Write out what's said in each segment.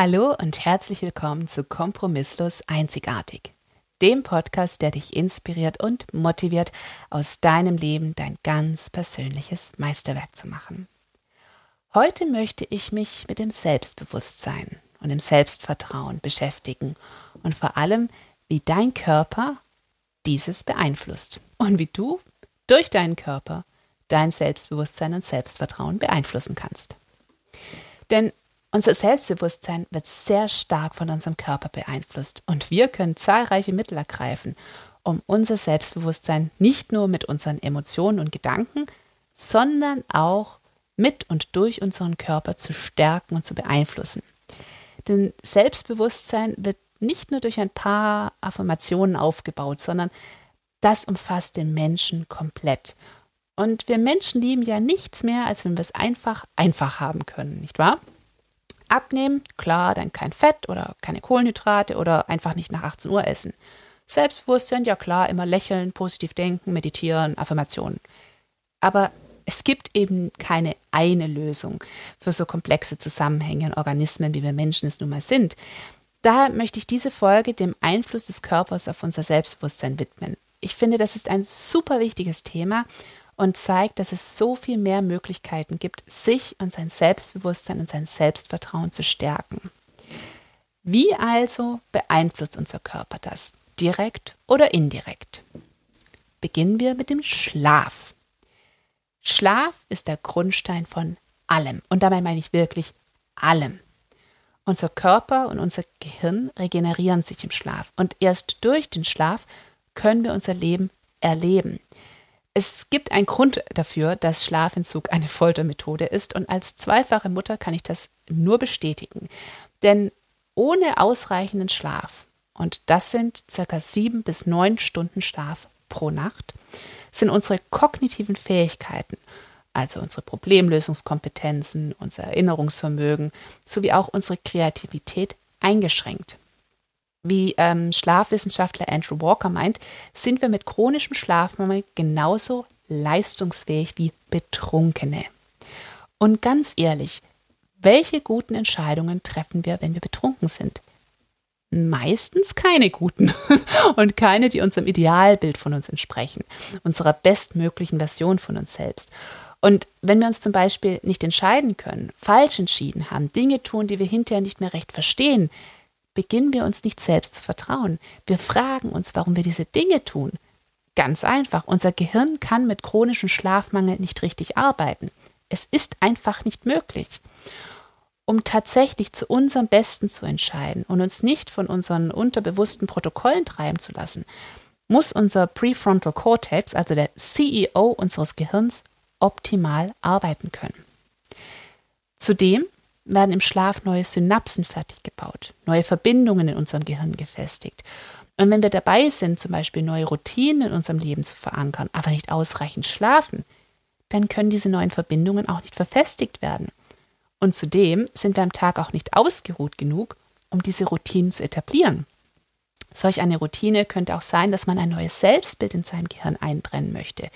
Hallo und herzlich willkommen zu Kompromisslos Einzigartig, dem Podcast, der dich inspiriert und motiviert, aus deinem Leben dein ganz persönliches Meisterwerk zu machen. Heute möchte ich mich mit dem Selbstbewusstsein und dem Selbstvertrauen beschäftigen und vor allem, wie dein Körper dieses beeinflusst und wie du durch deinen Körper dein Selbstbewusstsein und Selbstvertrauen beeinflussen kannst. Denn unser Selbstbewusstsein wird sehr stark von unserem Körper beeinflusst und wir können zahlreiche Mittel ergreifen, um unser Selbstbewusstsein nicht nur mit unseren Emotionen und Gedanken, sondern auch mit und durch unseren Körper zu stärken und zu beeinflussen. Denn Selbstbewusstsein wird nicht nur durch ein paar Affirmationen aufgebaut, sondern das umfasst den Menschen komplett. Und wir Menschen lieben ja nichts mehr, als wenn wir es einfach einfach haben können, nicht wahr? Abnehmen, klar, dann kein Fett oder keine Kohlenhydrate oder einfach nicht nach 18 Uhr essen. Selbstbewusstsein, ja klar, immer lächeln, positiv denken, meditieren, Affirmationen. Aber es gibt eben keine eine Lösung für so komplexe Zusammenhänge und Organismen, wie wir Menschen es nun mal sind. Daher möchte ich diese Folge dem Einfluss des Körpers auf unser Selbstbewusstsein widmen. Ich finde, das ist ein super wichtiges Thema und zeigt, dass es so viel mehr Möglichkeiten gibt, sich und sein Selbstbewusstsein und sein Selbstvertrauen zu stärken. Wie also beeinflusst unser Körper das? Direkt oder indirekt? Beginnen wir mit dem Schlaf. Schlaf ist der Grundstein von allem. Und dabei meine ich wirklich allem. Unser Körper und unser Gehirn regenerieren sich im Schlaf. Und erst durch den Schlaf können wir unser Leben erleben. Es gibt einen Grund dafür, dass Schlafentzug eine Foltermethode ist und als zweifache Mutter kann ich das nur bestätigen. Denn ohne ausreichenden Schlaf, und das sind circa sieben bis neun Stunden Schlaf pro Nacht, sind unsere kognitiven Fähigkeiten, also unsere Problemlösungskompetenzen, unser Erinnerungsvermögen sowie auch unsere Kreativität eingeschränkt. Wie ähm, Schlafwissenschaftler Andrew Walker meint, sind wir mit chronischem Schlafmangel genauso leistungsfähig wie Betrunkene. Und ganz ehrlich, welche guten Entscheidungen treffen wir, wenn wir betrunken sind? Meistens keine guten und keine, die unserem Idealbild von uns entsprechen, unserer bestmöglichen Version von uns selbst. Und wenn wir uns zum Beispiel nicht entscheiden können, falsch entschieden haben, Dinge tun, die wir hinterher nicht mehr recht verstehen, beginnen wir uns nicht selbst zu vertrauen. Wir fragen uns, warum wir diese Dinge tun. Ganz einfach, unser Gehirn kann mit chronischem Schlafmangel nicht richtig arbeiten. Es ist einfach nicht möglich. Um tatsächlich zu unserem Besten zu entscheiden und uns nicht von unseren unterbewussten Protokollen treiben zu lassen, muss unser Prefrontal Cortex, also der CEO unseres Gehirns, optimal arbeiten können. Zudem werden im Schlaf neue Synapsen fertig gebaut, neue Verbindungen in unserem Gehirn gefestigt. Und wenn wir dabei sind, zum Beispiel neue Routinen in unserem Leben zu verankern, aber nicht ausreichend schlafen, dann können diese neuen Verbindungen auch nicht verfestigt werden. Und zudem sind wir am Tag auch nicht ausgeruht genug, um diese Routinen zu etablieren. Solch eine Routine könnte auch sein, dass man ein neues Selbstbild in seinem Gehirn einbrennen möchte,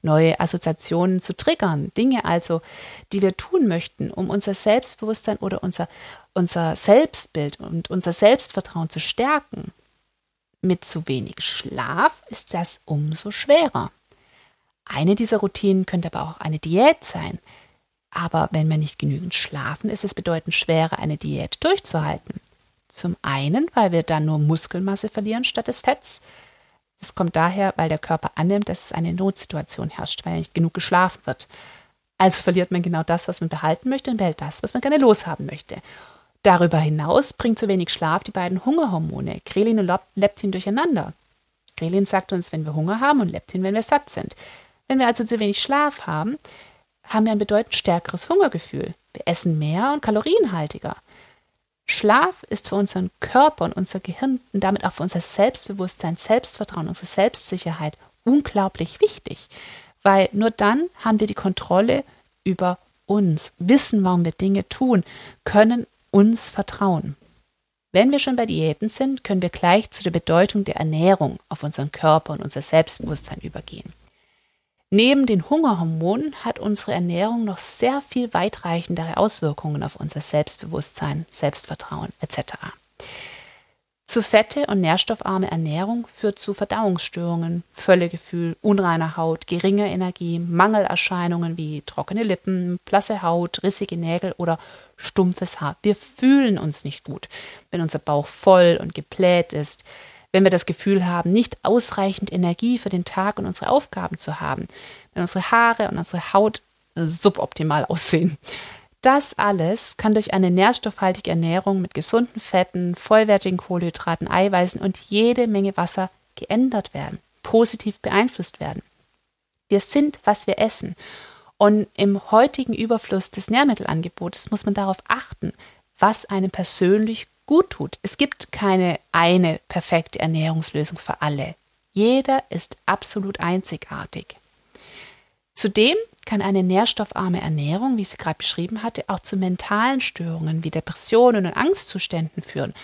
neue Assoziationen zu triggern, Dinge also, die wir tun möchten, um unser Selbstbewusstsein oder unser, unser Selbstbild und unser Selbstvertrauen zu stärken. Mit zu wenig Schlaf ist das umso schwerer. Eine dieser Routinen könnte aber auch eine Diät sein. Aber wenn wir nicht genügend schlafen, ist es bedeutend schwerer, eine Diät durchzuhalten. Zum einen, weil wir dann nur Muskelmasse verlieren statt des Fetts. Das kommt daher, weil der Körper annimmt, dass es eine Notsituation herrscht, weil nicht genug geschlafen wird. Also verliert man genau das, was man behalten möchte und behält das, was man gerne loshaben möchte. Darüber hinaus bringt zu wenig Schlaf die beiden Hungerhormone, Grelin und Leptin, durcheinander. Grelin sagt uns, wenn wir Hunger haben und Leptin, wenn wir satt sind. Wenn wir also zu wenig Schlaf haben, haben wir ein bedeutend stärkeres Hungergefühl. Wir essen mehr und kalorienhaltiger. Schlaf ist für unseren Körper und unser Gehirn und damit auch für unser Selbstbewusstsein, Selbstvertrauen, unsere Selbstsicherheit unglaublich wichtig, weil nur dann haben wir die Kontrolle über uns, wissen, warum wir Dinge tun, können uns vertrauen. Wenn wir schon bei Diäten sind, können wir gleich zu der Bedeutung der Ernährung auf unseren Körper und unser Selbstbewusstsein übergehen. Neben den Hungerhormonen hat unsere Ernährung noch sehr viel weitreichendere Auswirkungen auf unser Selbstbewusstsein, Selbstvertrauen etc. Zu fette und nährstoffarme Ernährung führt zu Verdauungsstörungen, Völlegefühl, unreiner Haut, geringer Energie, Mangelerscheinungen wie trockene Lippen, blasse Haut, rissige Nägel oder stumpfes Haar. Wir fühlen uns nicht gut, wenn unser Bauch voll und gebläht ist, wenn wir das Gefühl haben, nicht ausreichend Energie für den Tag und unsere Aufgaben zu haben, wenn unsere Haare und unsere Haut suboptimal aussehen. Das alles kann durch eine nährstoffhaltige Ernährung mit gesunden Fetten, vollwertigen Kohlenhydraten, Eiweißen und jede Menge Wasser geändert werden, positiv beeinflusst werden. Wir sind, was wir essen. Und im heutigen Überfluss des Nährmittelangebotes muss man darauf achten, was einem persönlich gut tut. Es gibt keine eine perfekte Ernährungslösung für alle. Jeder ist absolut einzigartig. Zudem kann eine nährstoffarme Ernährung, wie ich sie gerade beschrieben hatte, auch zu mentalen Störungen wie Depressionen und Angstzuständen führen.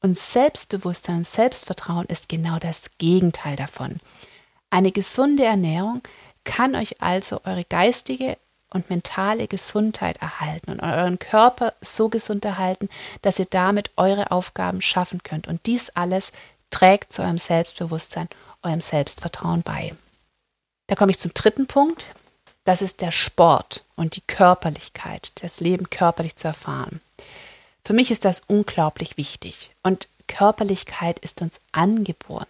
Und Selbstbewusstsein und Selbstvertrauen ist genau das Gegenteil davon. Eine gesunde Ernährung kann euch also eure geistige und mentale Gesundheit erhalten und euren Körper so gesund erhalten, dass ihr damit eure Aufgaben schaffen könnt. Und dies alles trägt zu eurem Selbstbewusstsein, eurem Selbstvertrauen bei. Da komme ich zum dritten Punkt, das ist der Sport und die Körperlichkeit, das Leben körperlich zu erfahren. Für mich ist das unglaublich wichtig und Körperlichkeit ist uns angeboren.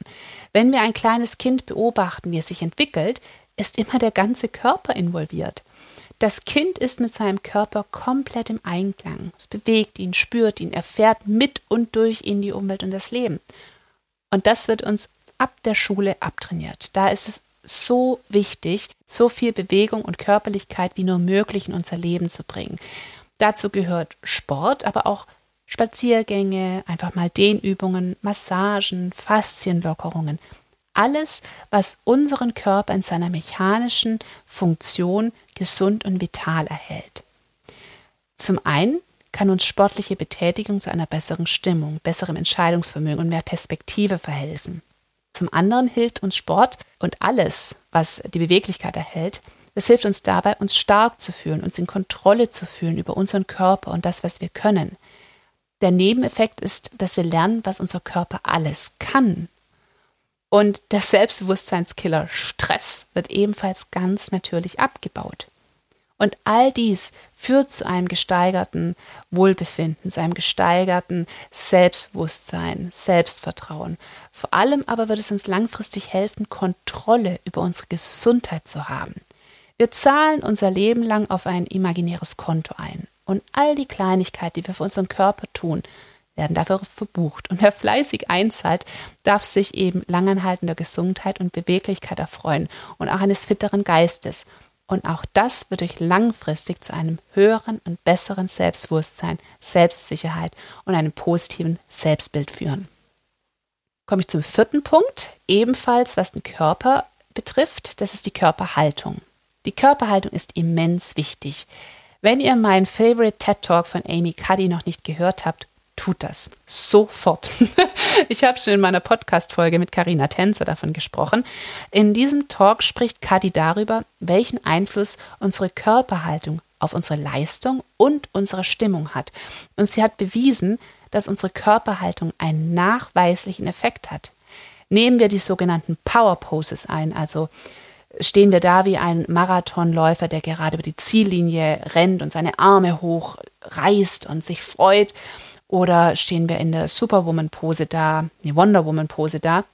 Wenn wir ein kleines Kind beobachten, wie es sich entwickelt, ist immer der ganze Körper involviert. Das Kind ist mit seinem Körper komplett im Einklang. Es bewegt ihn, spürt ihn, erfährt mit und durch ihn die Umwelt und das Leben. Und das wird uns ab der Schule abtrainiert. Da ist es so wichtig, so viel Bewegung und Körperlichkeit wie nur möglich in unser Leben zu bringen. Dazu gehört Sport, aber auch Spaziergänge, einfach mal Dehnübungen, Massagen, Faszienlockerungen. Alles, was unseren Körper in seiner mechanischen Funktion gesund und vital erhält. Zum einen kann uns sportliche Betätigung zu einer besseren Stimmung, besserem Entscheidungsvermögen und mehr Perspektive verhelfen. Zum anderen hilft uns Sport und alles, was die Beweglichkeit erhält, das hilft uns dabei, uns stark zu fühlen, uns in Kontrolle zu fühlen über unseren Körper und das, was wir können. Der Nebeneffekt ist, dass wir lernen, was unser Körper alles kann. Und der Selbstbewusstseinskiller Stress wird ebenfalls ganz natürlich abgebaut. Und all dies führt zu einem gesteigerten Wohlbefinden, zu einem gesteigerten Selbstbewusstsein, Selbstvertrauen. Vor allem aber wird es uns langfristig helfen, Kontrolle über unsere Gesundheit zu haben. Wir zahlen unser Leben lang auf ein imaginäres Konto ein. Und all die Kleinigkeiten, die wir für unseren Körper tun, werden dafür verbucht. Und wer fleißig einzahlt, darf sich eben langanhaltender Gesundheit und Beweglichkeit erfreuen und auch eines fitteren Geistes. Und auch das wird euch langfristig zu einem höheren und besseren Selbstbewusstsein, Selbstsicherheit und einem positiven Selbstbild führen. Komme ich zum vierten Punkt, ebenfalls was den Körper betrifft, das ist die Körperhaltung. Die Körperhaltung ist immens wichtig. Wenn ihr meinen Favorite TED Talk von Amy Cuddy noch nicht gehört habt, tut das sofort. ich habe schon in meiner Podcast-Folge mit Karina Tänzer davon gesprochen. In diesem Talk spricht Kadi darüber, welchen Einfluss unsere Körperhaltung auf unsere Leistung und unsere Stimmung hat. Und sie hat bewiesen, dass unsere Körperhaltung einen nachweislichen Effekt hat. Nehmen wir die sogenannten Power Poses ein, also stehen wir da wie ein Marathonläufer, der gerade über die Ziellinie rennt und seine Arme hoch reißt und sich freut oder stehen wir in der Superwoman-Pose da, die Wonder Woman-Pose da,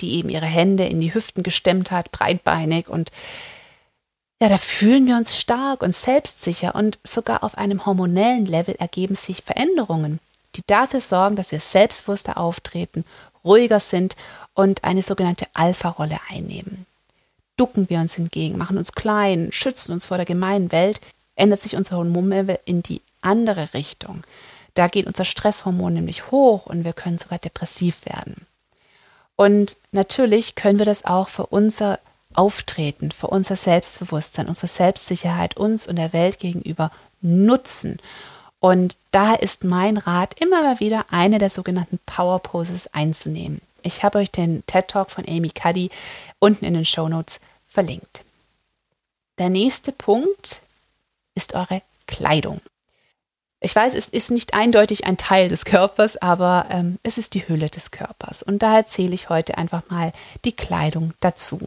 die eben ihre Hände in die Hüften gestemmt hat, breitbeinig und ja, da fühlen wir uns stark und selbstsicher und sogar auf einem hormonellen Level ergeben sich Veränderungen, die dafür sorgen, dass wir selbstbewusster auftreten, ruhiger sind und eine sogenannte Alpha-Rolle einnehmen. Ducken wir uns hingegen, machen uns klein, schützen uns vor der gemeinen Welt, ändert sich unser Hormonlevel in die andere Richtung. Da geht unser Stresshormon nämlich hoch und wir können sogar depressiv werden. Und natürlich können wir das auch für unser Auftreten, für unser Selbstbewusstsein, unsere Selbstsicherheit uns und der Welt gegenüber nutzen. Und da ist mein Rat, immer mal wieder eine der sogenannten Power Poses einzunehmen. Ich habe euch den TED Talk von Amy Cuddy unten in den Show Notes verlinkt. der nächste Punkt ist eure Kleidung. Ich weiß, es ist nicht eindeutig ein Teil des Körpers, aber ähm, es ist die Hülle des Körpers. Und da erzähle ich heute einfach mal die Kleidung dazu.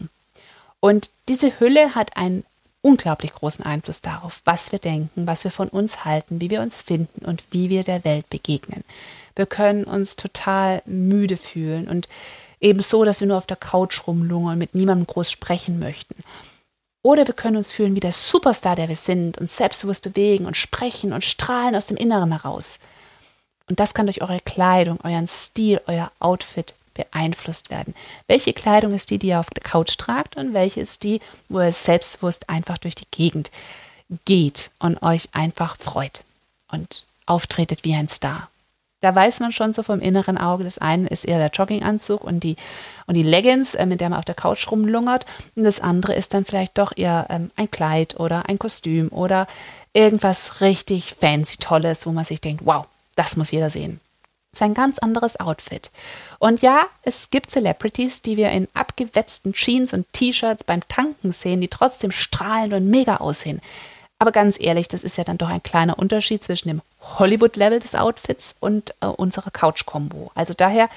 Und diese Hülle hat einen unglaublich großen Einfluss darauf, was wir denken, was wir von uns halten, wie wir uns finden und wie wir der Welt begegnen. Wir können uns total müde fühlen und eben so, dass wir nur auf der Couch rumlungern und mit niemandem groß sprechen möchten. Oder wir können uns fühlen wie der Superstar, der wir sind, uns selbstbewusst bewegen und sprechen und strahlen aus dem Inneren heraus. Und das kann durch eure Kleidung, euren Stil, euer Outfit beeinflusst werden. Welche Kleidung ist die, die ihr auf der Couch tragt und welche ist die, wo ihr selbstbewusst einfach durch die Gegend geht und euch einfach freut und auftretet wie ein Star. Da weiß man schon so vom inneren Auge, das eine ist eher der Jogginganzug und die, und die Leggings, äh, mit der man auf der Couch rumlungert. Und das andere ist dann vielleicht doch eher ähm, ein Kleid oder ein Kostüm oder irgendwas richtig fancy Tolles, wo man sich denkt, wow, das muss jeder sehen. Das ist ein ganz anderes Outfit. Und ja, es gibt Celebrities, die wir in abgewetzten Jeans und T-Shirts beim Tanken sehen, die trotzdem strahlend und mega aussehen. Aber ganz ehrlich, das ist ja dann doch ein kleiner Unterschied zwischen dem Hollywood-Level des Outfits und äh, unserer Couch-Kombo. Also daher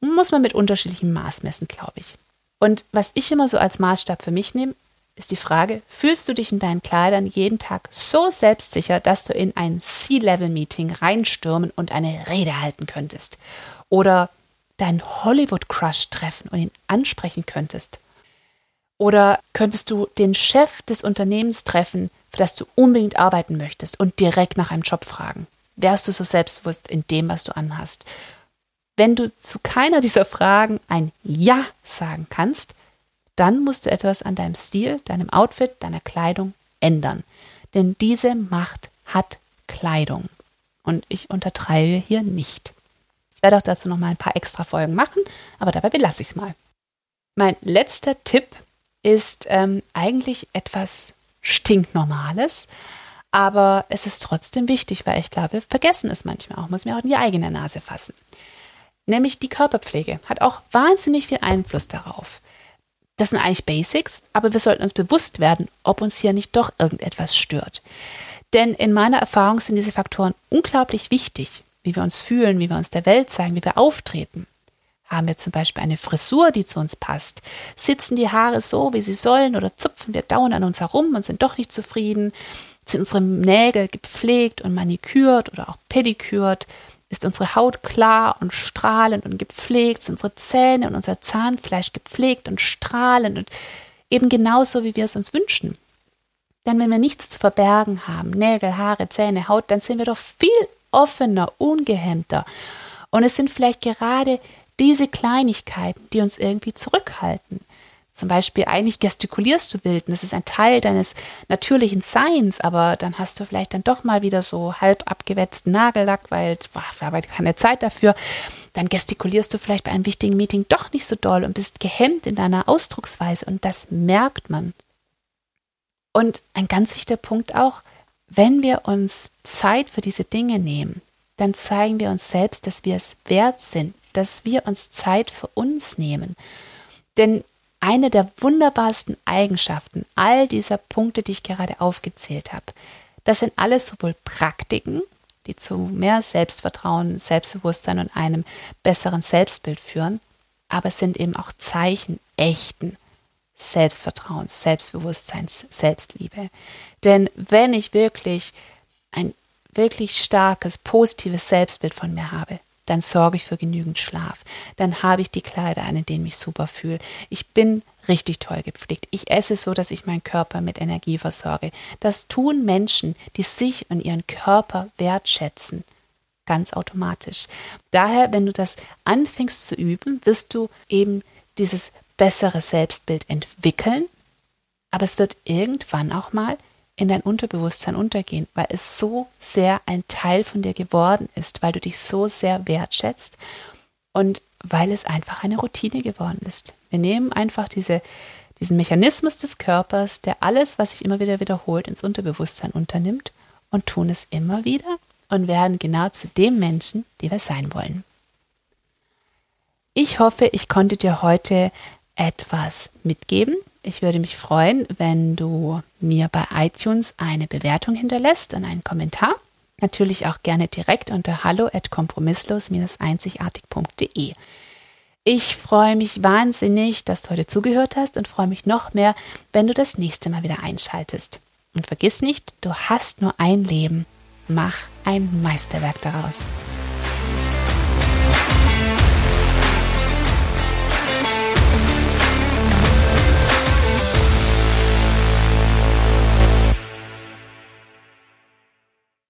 muss man mit unterschiedlichem Maß messen, glaube ich. Und was ich immer so als Maßstab für mich nehme, ist die Frage, fühlst du dich in deinen Kleidern jeden Tag so selbstsicher, dass du in ein C-Level-Meeting reinstürmen und eine Rede halten könntest? Oder deinen Hollywood-Crush treffen und ihn ansprechen könntest? Oder könntest du den Chef des Unternehmens treffen, für das du unbedingt arbeiten möchtest und direkt nach einem Job fragen? Wärst du so selbstbewusst in dem, was du anhast? Wenn du zu keiner dieser Fragen ein Ja sagen kannst, dann musst du etwas an deinem Stil, deinem Outfit, deiner Kleidung ändern. Denn diese Macht hat Kleidung. Und ich untertreibe hier nicht. Ich werde auch dazu noch mal ein paar extra Folgen machen, aber dabei belasse ich es mal. Mein letzter Tipp ist ähm, eigentlich etwas stinknormales, aber es ist trotzdem wichtig, weil ich glaube, wir vergessen es manchmal auch, muss mir auch in die eigene Nase fassen. Nämlich die Körperpflege hat auch wahnsinnig viel Einfluss darauf. Das sind eigentlich Basics, aber wir sollten uns bewusst werden, ob uns hier nicht doch irgendetwas stört. Denn in meiner Erfahrung sind diese Faktoren unglaublich wichtig, wie wir uns fühlen, wie wir uns der Welt zeigen, wie wir auftreten. Haben wir zum Beispiel eine Frisur, die zu uns passt? Sitzen die Haare so, wie sie sollen, oder zupfen wir dauernd an uns herum und sind doch nicht zufrieden? Sind unsere Nägel gepflegt und manikürt oder auch pedikürt? Ist unsere Haut klar und strahlend und gepflegt? Sind unsere Zähne und unser Zahnfleisch gepflegt und strahlend und eben genauso, wie wir es uns wünschen? Denn wenn wir nichts zu verbergen haben, Nägel, Haare, Zähne, Haut, dann sind wir doch viel offener, ungehemmter. Und es sind vielleicht gerade diese Kleinigkeiten, die uns irgendwie zurückhalten. Zum Beispiel, eigentlich gestikulierst du wild und das ist ein Teil deines natürlichen Seins, aber dann hast du vielleicht dann doch mal wieder so halb abgewetzten Nagellack, weil wir haben keine Zeit dafür. Dann gestikulierst du vielleicht bei einem wichtigen Meeting doch nicht so doll und bist gehemmt in deiner Ausdrucksweise und das merkt man. Und ein ganz wichtiger Punkt auch, wenn wir uns Zeit für diese Dinge nehmen, dann zeigen wir uns selbst, dass wir es wert sind, dass wir uns Zeit für uns nehmen. Denn eine der wunderbarsten Eigenschaften all dieser Punkte, die ich gerade aufgezählt habe, das sind alles sowohl Praktiken, die zu mehr Selbstvertrauen, Selbstbewusstsein und einem besseren Selbstbild führen, aber es sind eben auch Zeichen echten Selbstvertrauens, Selbstbewusstseins, Selbstliebe. Denn wenn ich wirklich ein wirklich starkes, positives Selbstbild von mir habe, dann sorge ich für genügend Schlaf. Dann habe ich die Kleider an, in denen ich super fühle. Ich bin richtig toll gepflegt. Ich esse so, dass ich meinen Körper mit Energie versorge. Das tun Menschen, die sich und ihren Körper wertschätzen. Ganz automatisch. Daher, wenn du das anfängst zu üben, wirst du eben dieses bessere Selbstbild entwickeln. Aber es wird irgendwann auch mal in dein Unterbewusstsein untergehen, weil es so sehr ein Teil von dir geworden ist, weil du dich so sehr wertschätzt und weil es einfach eine Routine geworden ist. Wir nehmen einfach diese, diesen Mechanismus des Körpers, der alles, was sich immer wieder wiederholt, ins Unterbewusstsein unternimmt und tun es immer wieder und werden genau zu dem Menschen, die wir sein wollen. Ich hoffe, ich konnte dir heute etwas mitgeben, Ich würde mich freuen, wenn du mir bei iTunes eine Bewertung hinterlässt und einen Kommentar. Natürlich auch gerne direkt unter hallo at kompromisslos-einzigartig.de. Ich freue mich wahnsinnig, dass du heute zugehört hast und freue mich noch mehr, wenn du das nächste Mal wieder einschaltest. Und vergiss nicht, du hast nur ein Leben. Mach ein Meisterwerk daraus.